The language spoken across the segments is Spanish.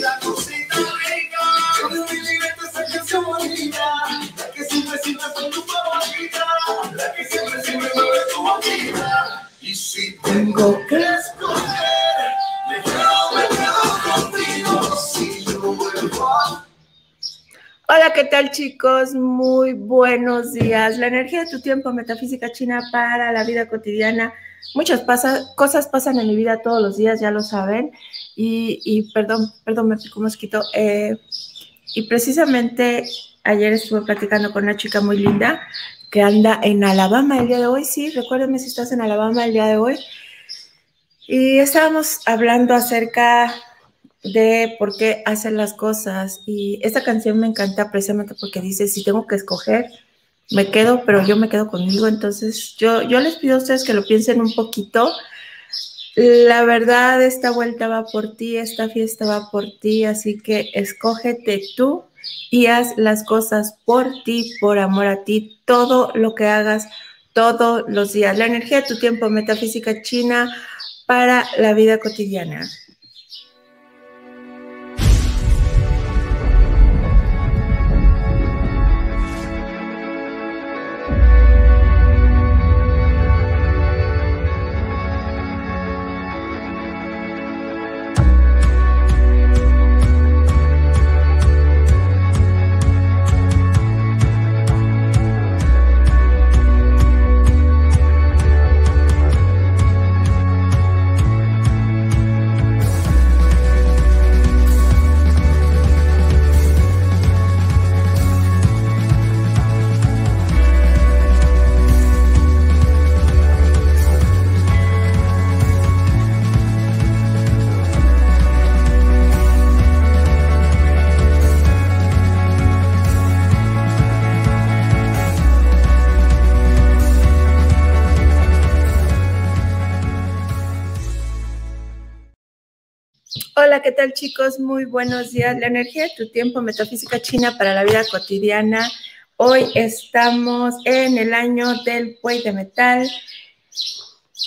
la cosita rica. Hola, ¿qué tal chicos? Muy buenos días. La energía de tu tiempo, metafísica china para la vida cotidiana. Muchas cosas pasan en mi vida todos los días, ya lo saben. Y, y perdón, perdón, me picó mosquito. Eh, y precisamente ayer estuve platicando con una chica muy linda que anda en Alabama el día de hoy. Sí, recuérdenme si estás en Alabama el día de hoy. Y estábamos hablando acerca de por qué hacen las cosas. Y esta canción me encanta precisamente porque dice, si tengo que escoger, me quedo, pero yo me quedo conmigo. Entonces, yo, yo les pido a ustedes que lo piensen un poquito. La verdad, esta vuelta va por ti, esta fiesta va por ti, así que escógete tú y haz las cosas por ti, por amor a ti, todo lo que hagas todos los días. La energía de tu tiempo, metafísica china para la vida cotidiana. ¿Qué tal chicos? Muy buenos días. La energía de tu tiempo, metafísica china para la vida cotidiana. Hoy estamos en el año del buey de metal,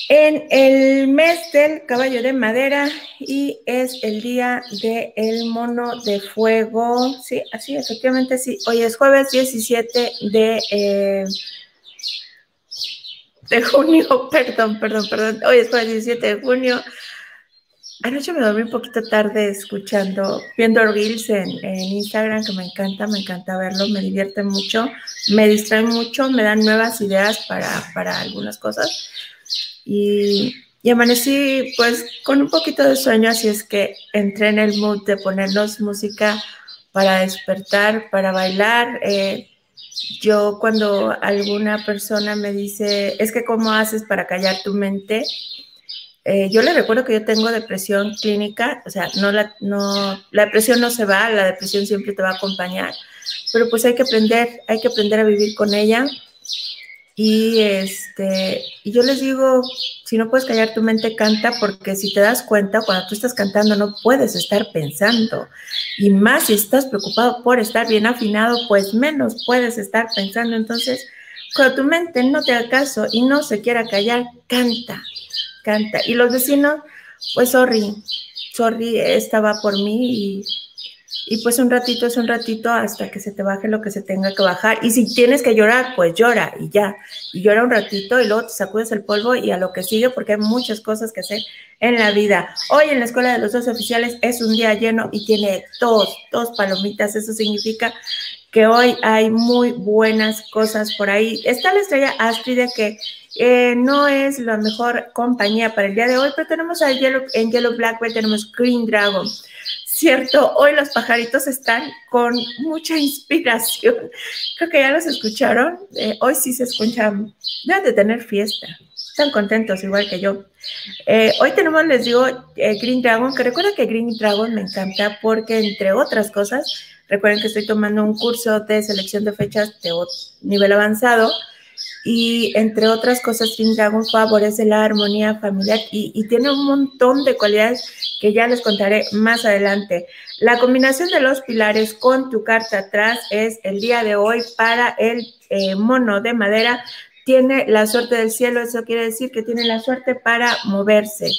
en el mes del caballo de madera y es el día del mono de fuego. Sí, así, efectivamente, sí. Hoy es jueves 17 de, eh, de junio, perdón, perdón, perdón. Hoy es jueves 17 de junio. Anoche me dormí un poquito tarde escuchando, viendo reels en, Instagram, que me encanta, me encanta verlo, me divierte mucho, me distrae mucho, me dan nuevas ideas para, para algunas cosas. Y, y, amanecí pues con un poquito de sueño, así es que entré en el mood de ponernos música para despertar, para bailar. Eh, yo cuando alguna persona me dice, es que cómo haces para callar tu mente, eh, yo le recuerdo que yo tengo depresión clínica, o sea, no la, no, la depresión no se va, la depresión siempre te va a acompañar, pero pues hay que aprender, hay que aprender a vivir con ella. Y, este, y yo les digo, si no puedes callar tu mente, canta, porque si te das cuenta, cuando tú estás cantando no puedes estar pensando. Y más si estás preocupado por estar bien afinado, pues menos puedes estar pensando. Entonces, cuando tu mente no te haga caso y no se quiera callar, canta, Y los vecinos, pues sorry, sorry, esta va por mí y, y, pues un ratito es un ratito hasta que se te baje lo que se tenga que bajar. Y si tienes que llorar, pues llora y ya. Y llora un ratito y luego te sacudes el polvo y a lo que sigue porque hay muchas cosas que hacer en la vida. Hoy en la Escuela de los Dos Oficiales es un día lleno y tiene dos, dos palomitas. Eso significa que hoy hay muy buenas cosas por ahí. Está la estrella Astrid que eh, no es la mejor compañía para el día de hoy, pero tenemos a Yellow, en Yellow Blackbird, tenemos Green Dragon. Cierto, hoy los pajaritos están con mucha inspiración. Creo que ya los escucharon. Eh, hoy sí se escuchan, deben de tener fiesta. Están contentos, igual que yo. Eh, hoy tenemos, les digo, eh, Green Dragon, que recuerda que Green Dragon me encanta porque, entre otras cosas, recuerden que estoy tomando un curso de selección de fechas de nivel avanzado y entre otras cosas, Green Dragon favorece la armonía familiar y, tiene un montón de cualidades que ya les contaré más adelante. La combinación de los pilares con tu carta atrás es el día de hoy para el eh, mono de madera. Tiene la suerte del cielo, eso quiere decir que tiene la suerte para moverse.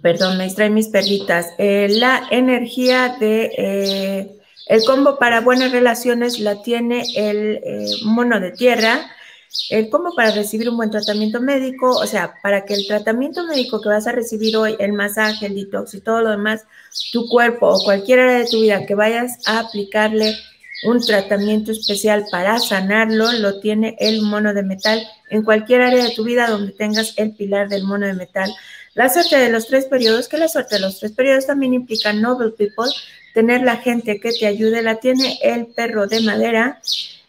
perdón, me distraen mis perritas. Eh, la energía de eh, el combo para buenas relaciones la tiene el eh, mono de tierra. El combo para recibir un buen tratamiento médico, o sea, para que el tratamiento médico que vas a recibir hoy, el masaje, el detox y todo lo demás, tu cuerpo o cualquier área de tu vida que vayas a aplicarle un tratamiento especial para sanarlo, lo tiene el mono de metal en cualquier área de tu vida donde tengas el pilar del mono de metal. La suerte de los tres periodos, que la suerte de los tres periodos también implica Noble People, tener la gente que te ayude, la tiene el perro de madera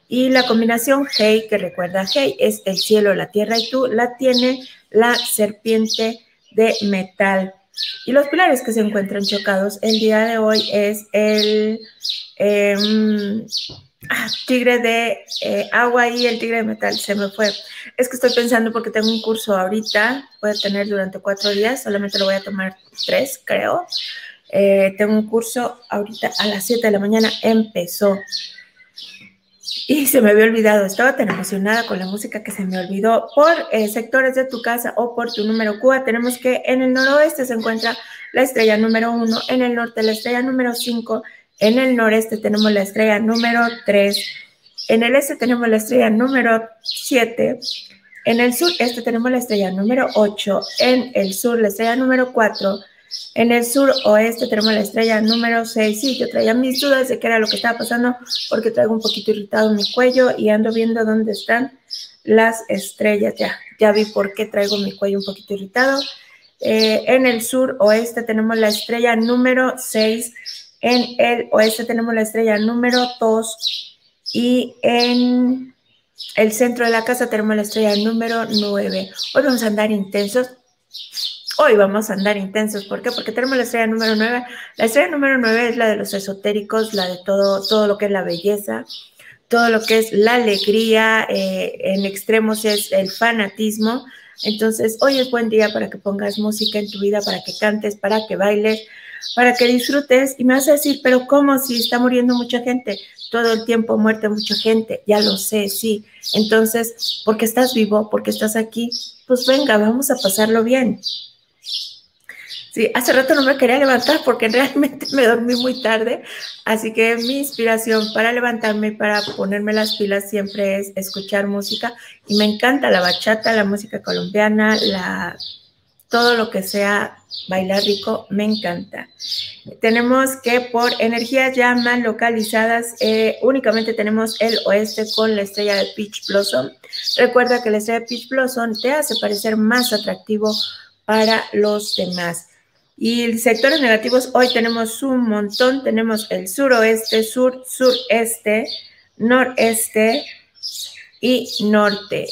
y la combinación Hey, que recuerda Hey, es el cielo, la tierra y tú, la tiene la serpiente de metal. Y los pilares que se encuentran chocados el día de hoy es el em, ah, tigre de eh, agua y el tigre de metal. Se me fue. Es que estoy pensando porque tengo un curso ahorita, voy a tener durante cuatro días, solamente lo voy a tomar tres, creo. Eh, tengo un curso ahorita a las 7 de la mañana, empezó. Y se me había olvidado, estaba tan emocionada con la música que se me olvidó. Por eh, sectores de tu casa o por tu número Cuba, tenemos que en el noroeste se encuentra la estrella número 1, en el norte la estrella número 5, en el noreste tenemos la estrella número 3, en el este tenemos la estrella número 7, en el sur este tenemos la estrella número 8, en el sur la estrella número 4, en el sur oeste tenemos la estrella número 6. Sí, yo traía mis dudas de qué era lo que estaba pasando porque traigo un poquito irritado mi cuello y ando viendo dónde están las estrellas. Ya, ya vi por qué traigo mi cuello un poquito irritado. Eh, en el sur oeste tenemos la estrella número 6. En el oeste tenemos la estrella número 2. Y en el centro de la casa tenemos la estrella número 9. Hoy vamos a andar intensos Hoy vamos a andar intensos. ¿Por qué? Porque tenemos la estrella número 9. La estrella número 9 es la de los esotéricos, la de todo, todo lo que es la belleza, todo lo que es la alegría, eh, en extremos es el fanatismo. Entonces, hoy es buen día para que pongas música en tu vida, para que cantes, para que bailes, para que disfrutes. Y me vas a decir, pero ¿cómo si está muriendo mucha gente? Todo el tiempo muerte mucha gente, ya lo sé, sí. Entonces, porque estás vivo, porque estás aquí, pues venga, vamos a pasarlo bien. Sí, hace rato no me quería levantar porque realmente me dormí muy tarde, así que mi inspiración para levantarme para ponerme las pilas siempre es escuchar música y me encanta la bachata, la música colombiana, la todo lo que sea bailar rico, me encanta. Tenemos que por energías ya más localizadas, eh, únicamente tenemos el oeste con la estrella de Peach Blossom. Recuerda que la estrella de Peach Blossom te hace parecer más atractivo para los demás. Y sectores negativos, hoy tenemos un montón, tenemos el suroeste, sur, sureste, noreste y norte.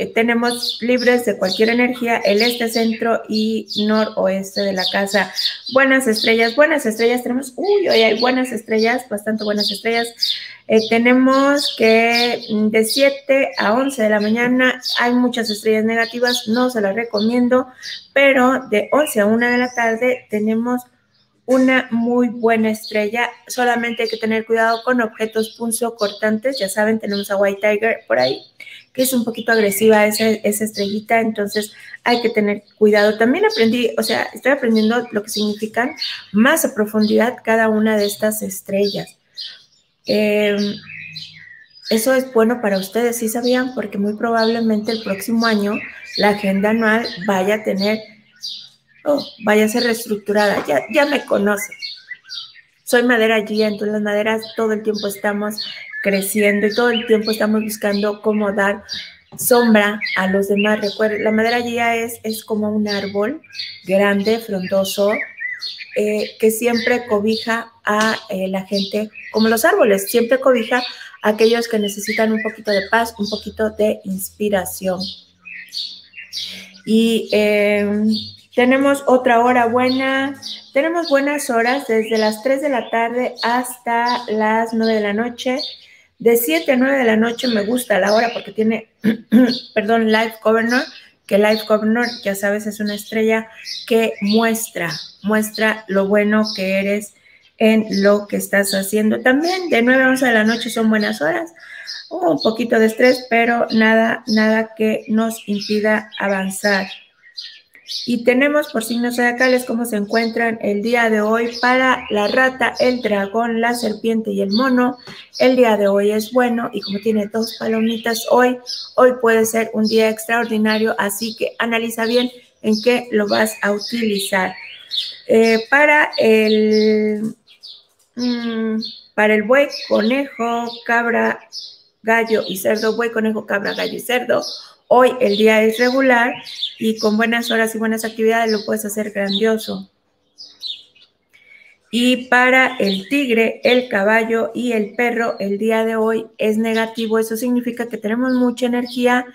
Eh, tenemos libres de cualquier energía, el este, centro y noroeste de la casa. Buenas estrellas, buenas estrellas, tenemos, uy, hoy hay buenas estrellas, bastante buenas estrellas. Eh, tenemos que de 7 a 11 de la mañana hay muchas estrellas negativas, no se las recomiendo, pero de 11 a 1 de la tarde tenemos una muy buena estrella. Solamente hay que tener cuidado con objetos punzo cortantes. Ya saben, tenemos a White Tiger por ahí, que es un poquito agresiva esa, esa estrellita, entonces hay que tener cuidado. También aprendí, o sea, estoy aprendiendo lo que significan más a profundidad cada una de estas estrellas. Em, eso es bueno para ustedes, ¿sí sabían? Porque muy probablemente el próximo año la agenda anual vaya a tener, oh, vaya a ser reestructurada. Ya, ya me conocen. Soy madera guía, entonces las maderas todo el tiempo estamos creciendo y todo el tiempo estamos buscando cómo dar sombra a los demás. Recuerden, la madera guía es, es como un árbol grande, frondoso, eh, que siempre cobija a eh, la gente, como los árboles, siempre cobija a aquellos que necesitan un poquito de paz, un poquito de inspiración. Y em, tenemos otra hora buena, tenemos buenas horas desde las 3 de la tarde hasta las 9 de la noche. De 7 a 9 de la noche me gusta la hora porque tiene, perdón, Live Governor que Life Governor, ya sabes, es una estrella que muestra, muestra lo bueno que eres en lo que estás haciendo. También de 9 a 11 de la noche son buenas horas, un poquito de estrés, pero nada, nada que nos impida avanzar. Y tenemos por signos zodiacales cómo se encuentran el día de hoy para la rata, el dragón, la serpiente y el mono. El día de hoy es bueno y como tiene dos palomitas hoy, hoy puede ser un día extraordinario, así que analiza bien en qué lo vas a utilizar. Eh, para el mm, para el buey, conejo, cabra, gallo y cerdo, buey, conejo, cabra, gallo y cerdo. Hoy el día es regular y con buenas horas y buenas actividades lo puedes hacer grandioso. Y para el tigre, el caballo y el perro, el día de hoy es negativo. Eso significa que tenemos mucha energía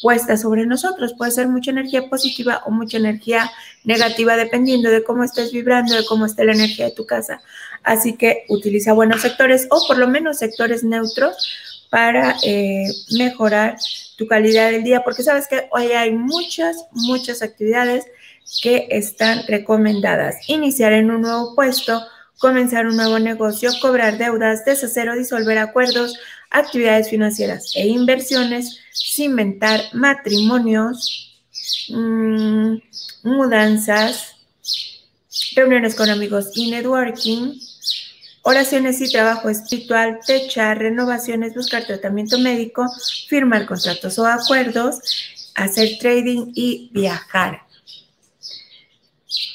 puesta sobre nosotros. Puede ser mucha energía positiva o mucha energía negativa, dependiendo de cómo estés vibrando, de cómo esté la energía de tu casa. Así que utiliza buenos sectores o por lo menos sectores neutros para eh, mejorar tu calidad del día, porque sabes que hoy hay muchas, muchas actividades que están recomendadas. Iniciar en un nuevo puesto, comenzar un nuevo negocio, cobrar deudas, deshacer o disolver acuerdos, actividades financieras e inversiones, cimentar matrimonios, mm, mudanzas, reuniones con amigos y networking, oraciones y trabajo espiritual, techar, renovaciones, buscar tratamiento médico, firmar contratos o acuerdos, hacer trading y viajar.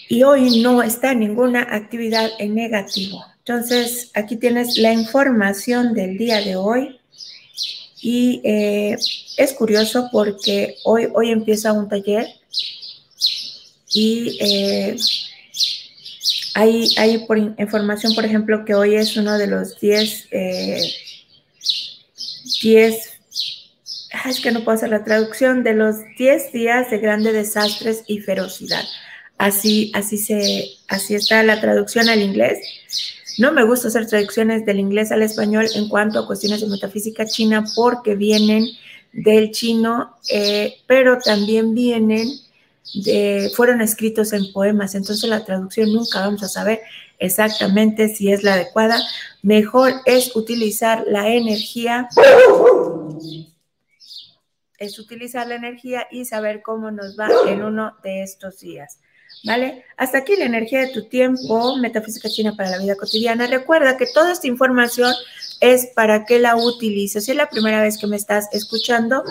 Y hoy no está ninguna actividad en negativo. Entonces, aquí tienes la información del día de hoy. Y eh, es curioso porque hoy, hoy empieza un taller y eh, hay, hay por información, por ejemplo, que hoy es uno de los 10, 10, eh, es que no puedo hacer la traducción, de los 10 días de grandes desastres y ferocidad. Así, así, se, así está la traducción al inglés. No me gusta hacer traducciones del inglés al español en cuanto a cuestiones de metafísica china porque vienen del chino, eh, pero también vienen de, fueron escritos en poemas, entonces la traducción nunca vamos a saber exactamente si es la adecuada. Mejor es utilizar la energía, es utilizar la energía y saber cómo nos va en uno de estos días. ¿Vale? Hasta aquí la energía de tu tiempo, metafísica china para la vida cotidiana. Recuerda que toda esta información es para que la utilices. Si es la primera vez que me estás escuchando,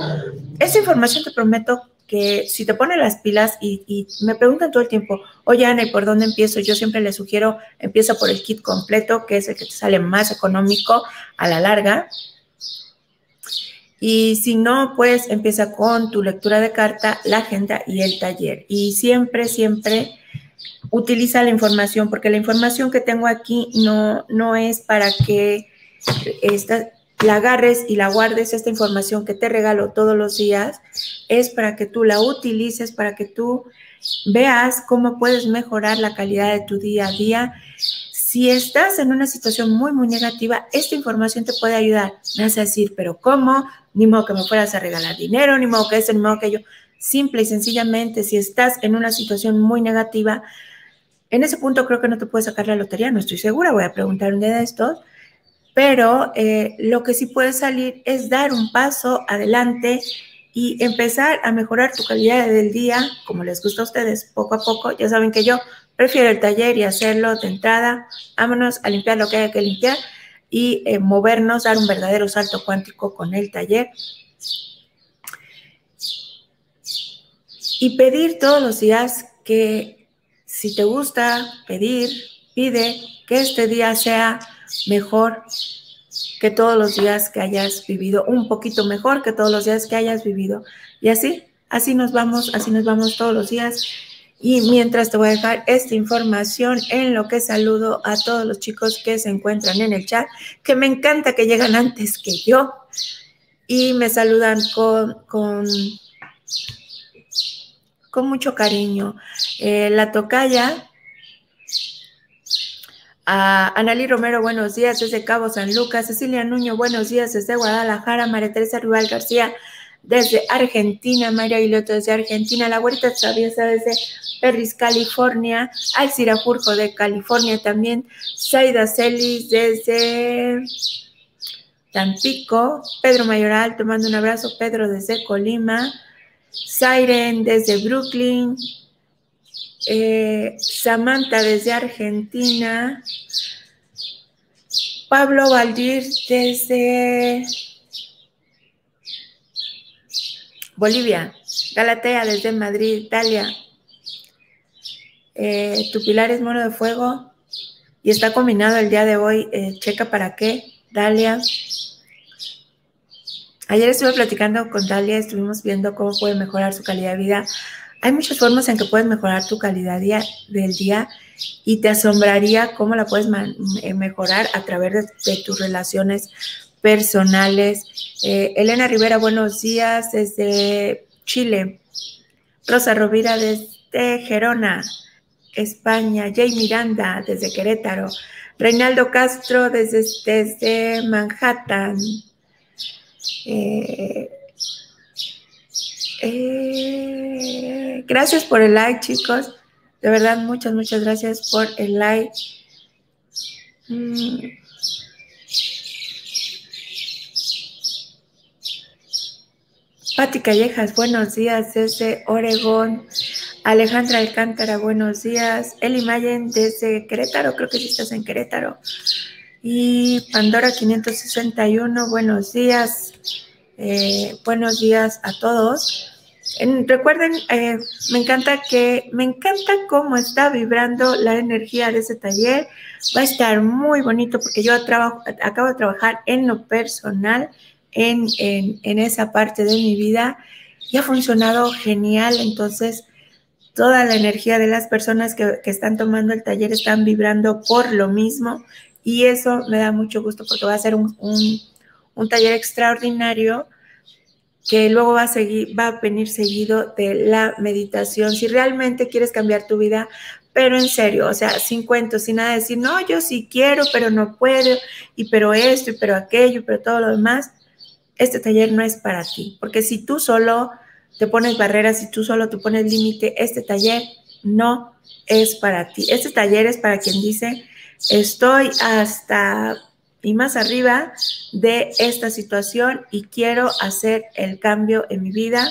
esta información te prometo que si te pones las pilas y, me preguntan todo el tiempo, oye Ana, ¿y por dónde empiezo? Yo siempre les sugiero, empieza por el kit completo, que es el que te sale más económico a la larga. Y si no, pues empieza con tu lectura de carta, la agenda y el taller. Y siempre, siempre utiliza la información, porque la información que tengo aquí no, no es para que esta, la agarres y la guardes, esta información que te regalo todos los días, es para que tú la utilices, para que tú veas cómo puedes mejorar la calidad de tu día a día si estás en una situación muy, muy negativa, esta información te puede ayudar. Me vas a decir, pero ¿cómo? Ni modo que me fueras a regalar dinero, ni modo que eso, ni modo que yo. Simple y sencillamente, si estás en una situación muy negativa, en ese punto creo que no te puedes sacar la lotería, no estoy segura, voy a preguntar un de estos, pero eh, lo que sí puede salir es dar un paso adelante y empezar a mejorar tu calidad del día, como les gusta a ustedes, poco a poco. Ya saben que yo Prefiero el taller y hacerlo de entrada. Vámonos a limpiar lo que haya que limpiar y eh, movernos, dar un verdadero salto cuántico con el taller. Y pedir todos los días que si te gusta pedir, pide que este día sea mejor que todos los días que hayas vivido, un poquito mejor que todos los días que hayas vivido. Y así, así nos vamos, así nos vamos todos los días y mientras te voy a dejar esta información en lo que saludo a todos los chicos que se encuentran en el chat, que me encanta que llegan antes que yo y me saludan con, con, con mucho cariño. Eh, la tocaya, a Analí Romero, buenos días desde Cabo San Lucas. Cecilia Nuño, buenos días desde Guadalajara. María Teresa Rival García, desde Argentina. María Guiloto, desde Argentina. La Huerta Traviesa, desde Perris, California, Alcira Furjo de California también, Saida Celis desde Tampico, Pedro Mayoral, te mando un abrazo, Pedro desde Colima, Siren desde Brooklyn, Eh, Samantha desde Argentina. Pablo Valdir desde Bolivia. Galatea desde Madrid, Italia. Eh, tu pilar es mono de fuego y está combinado el día de hoy. Eh, checa para qué, Dalia. Ayer estuve platicando con Dalia, estuvimos viendo cómo puede mejorar su calidad de vida. Hay muchas formas en que puedes mejorar tu calidad del día y te asombraría cómo la puedes eh, mejorar a través de, tus relaciones personales. Elena Rivera, buenos días desde Chile. Rosa Rovira desde Gerona. España, Jay Miranda desde Querétaro, Reinaldo Castro desde, desde Manhattan. Eh, eh, gracias por el like, chicos. De verdad, muchas, muchas gracias por el like. Mm. Pati Callejas, buenos días desde Oregón. Alejandra Alcántara, buenos días. Eli Mayen desde Querétaro, creo que sí estás en Querétaro. Y Pandora 561, buenos días. Eh, buenos días a todos. Recuerden, eh, me encanta que, me encanta cómo está vibrando la energía de ese taller. Va a estar muy bonito porque yo trabajo, acabo de trabajar en lo personal, en, en esa parte de mi vida y ha funcionado genial. Entonces, toda la energía de las personas que, están tomando el taller están vibrando por lo mismo y eso me da mucho gusto porque va a ser un, taller extraordinario que luego va a seguir, va a venir seguido de la meditación. Si realmente quieres cambiar tu vida, pero en serio, o sea, sin cuentos, sin nada de decir, no, yo sí quiero, pero no puedo, y pero esto, y pero aquello, pero todo lo demás, este taller no es para ti, porque si tú solo te pones barreras y tú solo te pones límite, este taller no es para ti. Este taller es para quien dice, estoy hasta y más arriba de esta situación y quiero hacer el cambio en mi vida.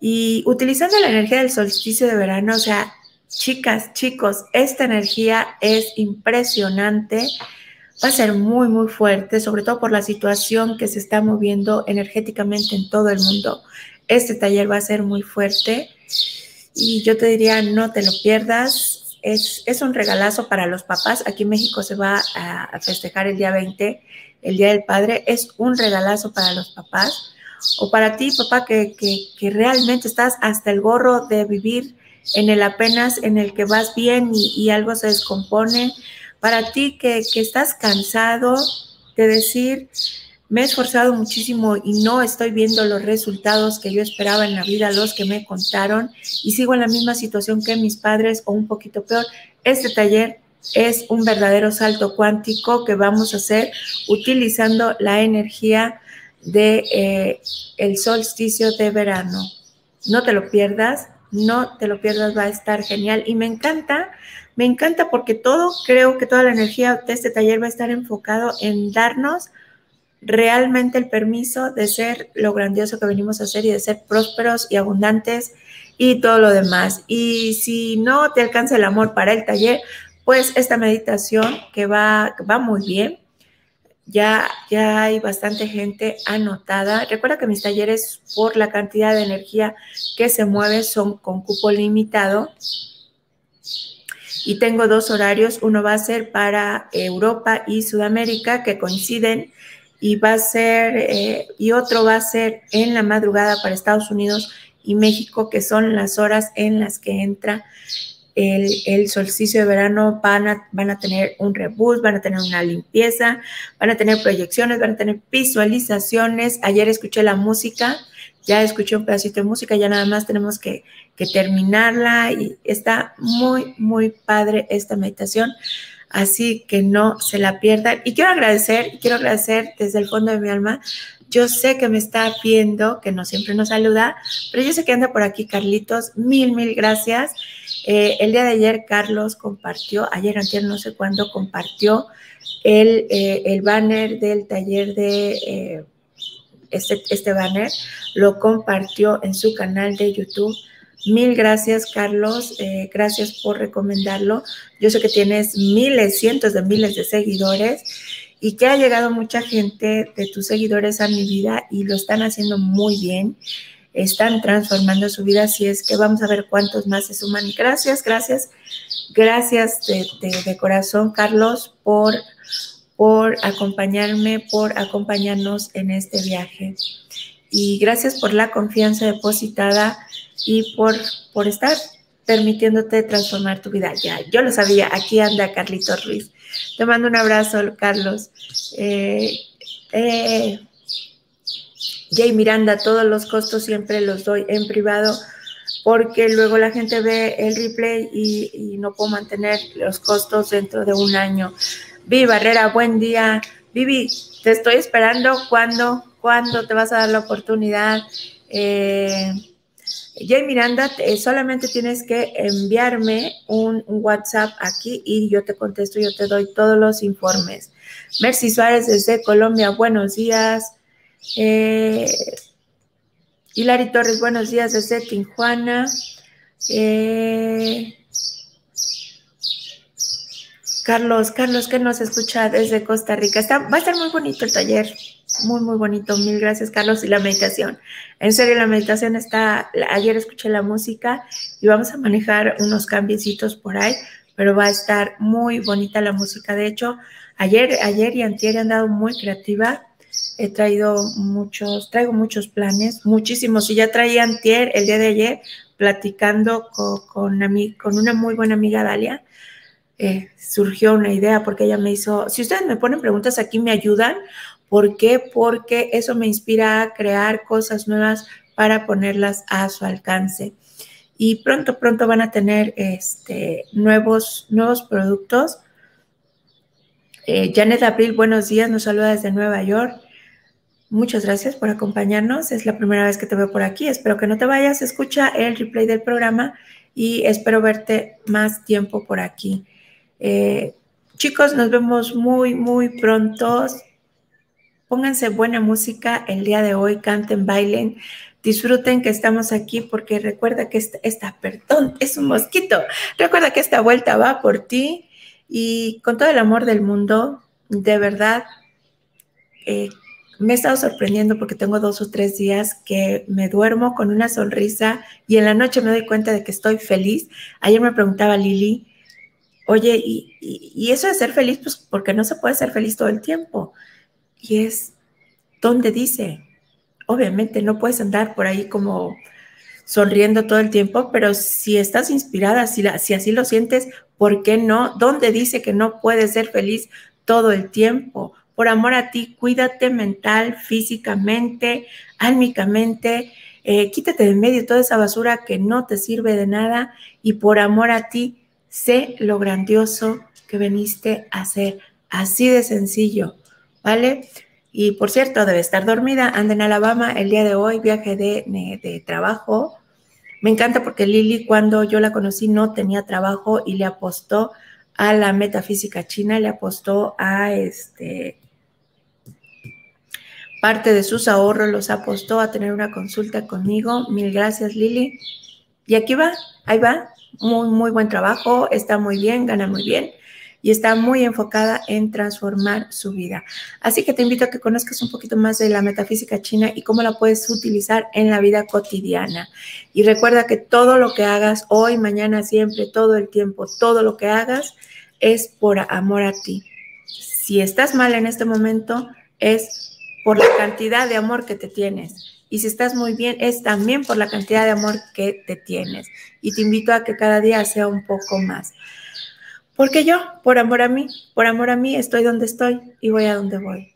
Y utilizando la energía del solsticio de verano, o sea, chicas, chicos, esta energía es impresionante. Va a ser muy, muy fuerte, sobre todo por la situación que se está moviendo energéticamente en todo el mundo. Este taller va a ser muy fuerte y yo te diría, no te lo pierdas. Es, es un regalazo para los papás. Aquí en México se va a, festejar el día 20, el Día del Padre. Es un regalazo para los papás. O para ti, papá, que, que, realmente estás hasta el gorro de vivir en el apenas en el que vas bien y, algo se descompone. Para ti que, que estás cansado de decir, me he esforzado muchísimo y no estoy viendo los resultados que yo esperaba en la vida, los que me contaron, y sigo en la misma situación que mis padres o un poquito peor. Este taller es un verdadero salto cuántico que vamos a hacer utilizando la energía de eh, el solsticio de verano. No te lo pierdas, no te lo pierdas, va a estar genial y me encanta, me encanta porque todo, creo que toda la energía de este taller va a estar enfocado en darnos realmente el permiso de ser lo grandioso que venimos a hacer y de ser prósperos y abundantes y todo lo demás. Y si no te alcanza el amor para el taller, pues esta meditación que va, va muy bien. Ya, ya hay bastante gente anotada. Recuerda que mis talleres, por la cantidad de energía que se mueve, son con cupo limitado. Y tengo dos horarios. Uno va a ser para Europa y Sudamérica, que coinciden y va a ser, eh, y otro va a ser en la madrugada para Estados Unidos y México, que son las horas en las que entra el, solsticio de verano, van a, van a tener un rebus, van a tener una limpieza, van a tener proyecciones, van a tener visualizaciones. Ayer escuché la música, ya escuché un pedacito de música, ya nada más tenemos que, que terminarla y está muy, muy padre esta meditación así que no se la pierdan. Y quiero agradecer, quiero agradecer desde el fondo de mi alma. Yo sé que me está viendo, que no siempre nos saluda, pero yo sé que anda por aquí Carlitos. Mil, mil gracias. Eh, el día de ayer Carlos compartió, ayer, antes no sé cuándo, compartió el, eh, el banner del taller de... Eh, este, este banner lo compartió en su canal de YouTube Mil gracias, Carlos. Eh, gracias por recomendarlo. Yo sé que tienes miles, cientos de miles de seguidores y que ha llegado mucha gente de tus seguidores a mi vida y lo están haciendo muy bien. Están transformando su vida, así es que vamos a ver cuántos más se suman. Gracias, gracias, gracias de, corazón, Carlos, por, por acompañarme, por acompañarnos en este viaje. Y gracias por la confianza depositada y por, por estar permitiéndote transformar tu vida. Ya, yo lo sabía, aquí anda Carlito Ruiz. Te mando un abrazo, Carlos. Eh, eh, Jay Miranda, todos los costos siempre los doy en privado porque luego la gente ve el replay y, no puedo mantener los costos dentro de un año. Vivi Barrera, buen día. Vivi, te estoy esperando. ¿Cuándo? ¿Cuándo te vas a dar la oportunidad? Eh, Jay Miranda, solamente tienes que enviarme un, WhatsApp aquí y yo te contesto, yo te doy todos los informes. Mercy Suárez desde Colombia, buenos días. Eh, Hilary Torres, buenos días desde Tijuana. Eh, Carlos, Carlos, que nos escucha desde Costa Rica. Está, va a estar muy bonito el taller, muy, muy bonito. Mil gracias, Carlos. Y la meditación. En serio, la meditación está, ayer escuché la música y vamos a manejar unos cambiecitos por ahí, pero va a estar muy bonita la música. De hecho, ayer, ayer y antier he andado muy creativa. He traído muchos, traigo muchos planes, muchísimos. Y ya traía antier, el día de ayer, platicando con, con, una muy buena amiga Dalia eh, surgió una idea porque ella me hizo, si ustedes me ponen preguntas aquí, me ayudan. ¿Por qué? Porque eso me inspira a crear cosas nuevas para ponerlas a su alcance. Y pronto, pronto van a tener este, nuevos, nuevos productos. Eh, Janet April, buenos días, nos saluda desde Nueva York. Muchas gracias por acompañarnos. Es la primera vez que te veo por aquí. Espero que no te vayas. Escucha el replay del programa y espero verte más tiempo por aquí. Eh, chicos, nos vemos muy, muy pronto. Pónganse buena música el día de hoy, canten, bailen, disfruten que estamos aquí porque recuerda que esta, perdón, es un mosquito. Recuerda que esta vuelta va por ti y con todo el amor del mundo, de verdad, eh, me he estado sorprendiendo porque tengo dos o tres días que me duermo con una sonrisa y en la noche me doy cuenta de que estoy feliz. Ayer me preguntaba Lili, Oye, y, eso de ser feliz, pues porque no se puede ser feliz todo el tiempo. Y es donde dice, obviamente no puedes andar por ahí como sonriendo todo el tiempo, pero si estás inspirada, si, así lo sientes, ¿por qué no? ¿Dónde dice que no puedes ser feliz todo el tiempo? Por amor a ti, cuídate mental, físicamente, álmicamente, eh, quítate de medio toda esa basura que no te sirve de nada y por amor a ti, sé lo grandioso que veniste a hacer. Así de sencillo, Y por cierto, debe estar dormida. Anda en Alabama el día de hoy, viaje de, de, trabajo. Me encanta porque Lili, cuando yo la conocí, no tenía trabajo y le apostó a la metafísica china, le apostó a este parte de sus ahorros, los apostó a tener una consulta conmigo. Mil gracias, Lili. Y aquí va, ahí va, muy, muy buen trabajo, está muy bien, gana muy bien y está muy enfocada en transformar su vida. Así que te invito a que conozcas un poquito más de la metafísica china y cómo la puedes utilizar en la vida cotidiana. Y recuerda que todo lo que hagas hoy, mañana, siempre, todo el tiempo, todo lo que hagas es por amor a ti. Si estás mal en este momento, es por la cantidad de amor que te tienes. Y si estás muy bien, es también por la cantidad de amor que te tienes. Y te invito a que cada día sea un poco más. Porque yo, por amor a mí, por amor a mí, estoy donde estoy y voy a donde voy.